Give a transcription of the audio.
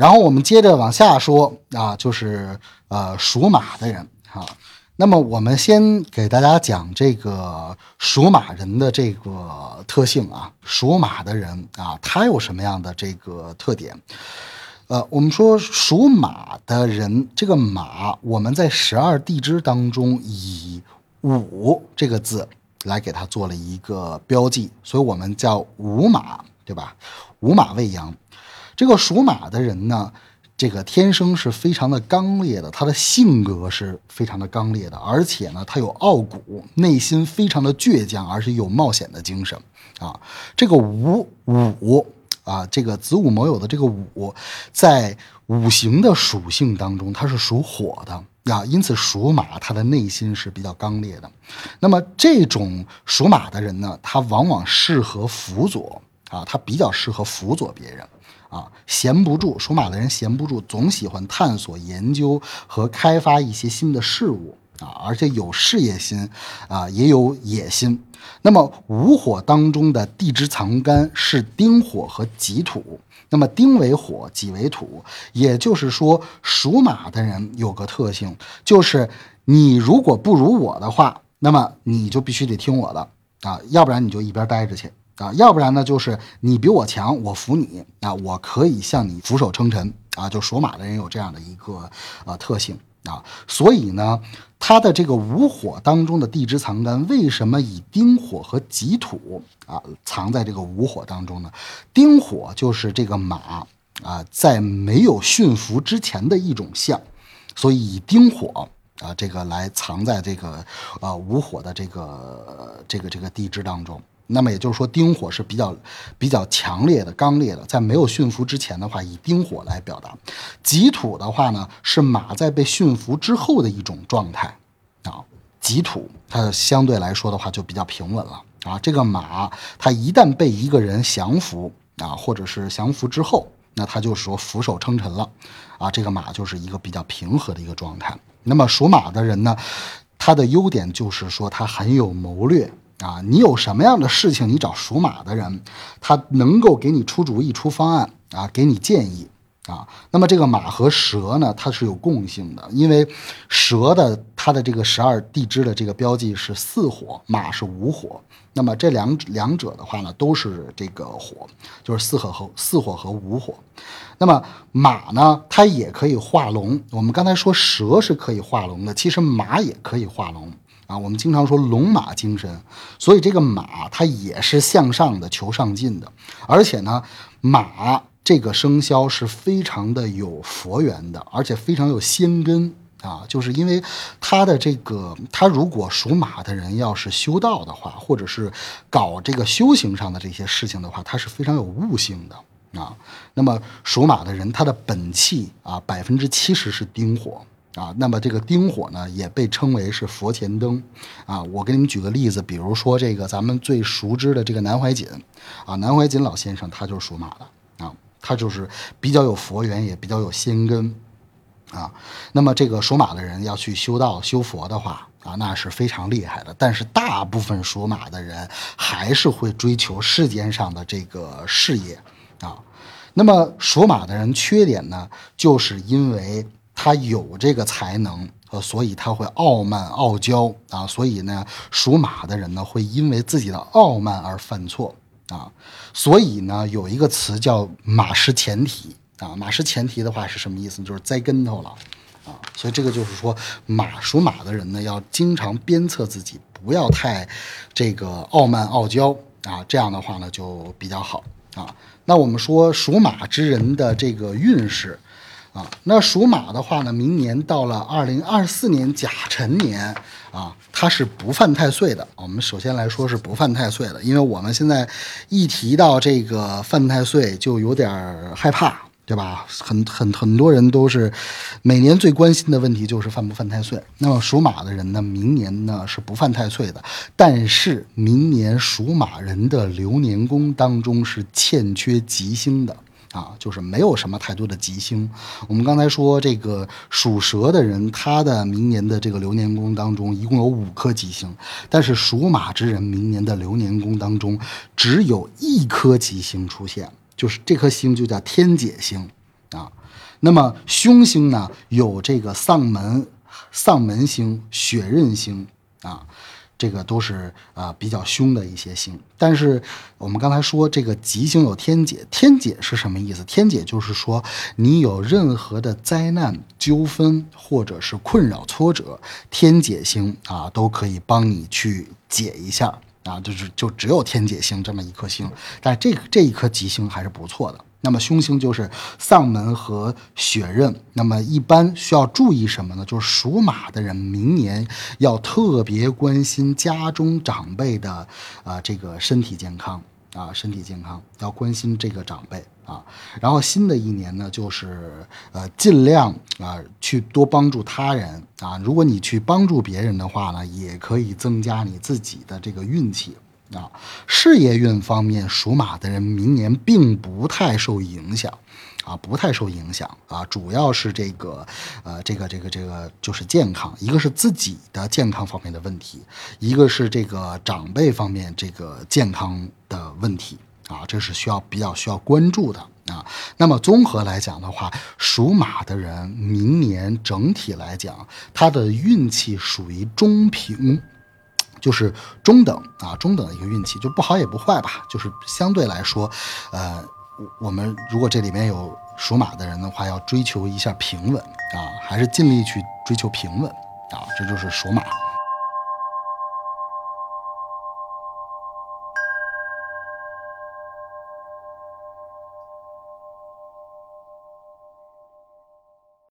然后我们接着往下说啊，就是呃属马的人啊。那么我们先给大家讲这个属马人的这个特性啊，属马的人啊，他有什么样的这个特点？呃，我们说属马的人，这个马，我们在十二地支当中以午这个字来给它做了一个标记，所以我们叫午马，对吧？午马未羊，这个属马的人呢？这个天生是非常的刚烈的，他的性格是非常的刚烈的，而且呢，他有傲骨，内心非常的倔强，而且有冒险的精神啊。这个午午啊，这个子午卯酉的这个午，在五行的属性当中，它是属火的啊，因此属马他的内心是比较刚烈的。那么这种属马的人呢，他往往适合辅佐啊，他比较适合辅佐别人。啊，闲不住，属马的人闲不住，总喜欢探索、研究和开发一些新的事物啊，而且有事业心啊，也有野心。那么午火当中的地支藏干是丁火和己土，那么丁为火，己为土，也就是说，属马的人有个特性，就是你如果不如我的话，那么你就必须得听我的啊，要不然你就一边待着去。啊，要不然呢，就是你比我强，我服你啊，我可以向你俯首称臣啊。就属马的人有这样的一个呃特性啊，所以呢，他的这个午火当中的地支藏干为什么以丁火和己土啊藏在这个午火当中呢？丁火就是这个马啊，在没有驯服之前的一种象，所以以丁火啊这个来藏在这个呃午火的这个这个这个地支当中。那么也就是说，丁火是比较比较强烈的、刚烈的，在没有驯服之前的话，以丁火来表达。己土的话呢，是马在被驯服之后的一种状态啊。己土它相对来说的话就比较平稳了啊。这个马它一旦被一个人降服啊，或者是降服之后，那它就是说俯首称臣了啊。这个马就是一个比较平和的一个状态。那么属马的人呢，他的优点就是说他很有谋略。啊，你有什么样的事情，你找属马的人，他能够给你出主意、出方案啊，给你建议啊。那么这个马和蛇呢，它是有共性的，因为蛇的它的这个十二地支的这个标记是四火，马是五火。那么这两两者的话呢，都是这个火，就是四火和四火和五火。那么马呢，它也可以化龙。我们刚才说蛇是可以化龙的，其实马也可以化龙。啊，我们经常说龙马精神，所以这个马它也是向上的、求上进的，而且呢，马这个生肖是非常的有佛缘的，而且非常有仙根啊，就是因为它的这个，它如果属马的人要是修道的话，或者是搞这个修行上的这些事情的话，它是非常有悟性的啊。那么属马的人，他的本气啊，百分之七十是丁火。啊，那么这个丁火呢，也被称为是佛前灯，啊，我给你们举个例子，比如说这个咱们最熟知的这个南怀瑾，啊，南怀瑾老先生他就是属马的，啊，他就是比较有佛缘，也比较有仙根，啊，那么这个属马的人要去修道修佛的话，啊，那是非常厉害的，但是大部分属马的人还是会追求世间上的这个事业，啊，那么属马的人缺点呢，就是因为。他有这个才能，呃，所以他会傲慢傲娇啊，所以呢，属马的人呢会因为自己的傲慢而犯错啊，所以呢，有一个词叫马失前蹄啊，马失前蹄的话是什么意思？就是栽跟头了啊，所以这个就是说，马属马的人呢要经常鞭策自己，不要太这个傲慢傲娇啊，这样的话呢就比较好啊。那我们说属马之人的这个运势。啊，那属马的话呢，明年到了二零二四年甲辰年啊，它是不犯太岁的。我们首先来说是不犯太岁的，因为我们现在一提到这个犯太岁，就有点害怕，对吧？很很很多人都是每年最关心的问题就是犯不犯太岁。那么属马的人呢，明年呢是不犯太岁的，但是明年属马人的流年宫当中是欠缺吉星的。啊，就是没有什么太多的吉星。我们刚才说这个属蛇的人，他的明年的这个流年宫当中一共有五颗吉星，但是属马之人明年的流年宫当中只有一颗吉星出现，就是这颗星就叫天解星啊。那么凶星呢，有这个丧门、丧门星、血刃星啊。这个都是啊比较凶的一些星，但是我们刚才说这个吉星有天解，天解是什么意思？天解就是说你有任何的灾难、纠纷或者是困扰、挫折，天解星啊都可以帮你去解一下啊，就是就只有天解星这么一颗星，但这这一颗吉星还是不错的。那么凶星就是丧门和血刃，那么一般需要注意什么呢？就是属马的人明年要特别关心家中长辈的啊这个身体健康啊身体健康要关心这个长辈啊。然后新的一年呢，就是呃尽量啊去多帮助他人啊。如果你去帮助别人的话呢，也可以增加你自己的这个运气。啊，事业运方面，属马的人明年并不太受影响，啊，不太受影响啊，主要是这个，呃，这个这个这个就是健康，一个是自己的健康方面的问题，一个是这个长辈方面这个健康的问题，啊，这是需要比较需要关注的啊。那么综合来讲的话，属马的人明年整体来讲，他的运气属于中平。就是中等啊，中等的一个运气，就不好也不坏吧。就是相对来说，呃，我们如果这里面有属马的人的话，要追求一下平稳啊，还是尽力去追求平稳啊。这就是属马。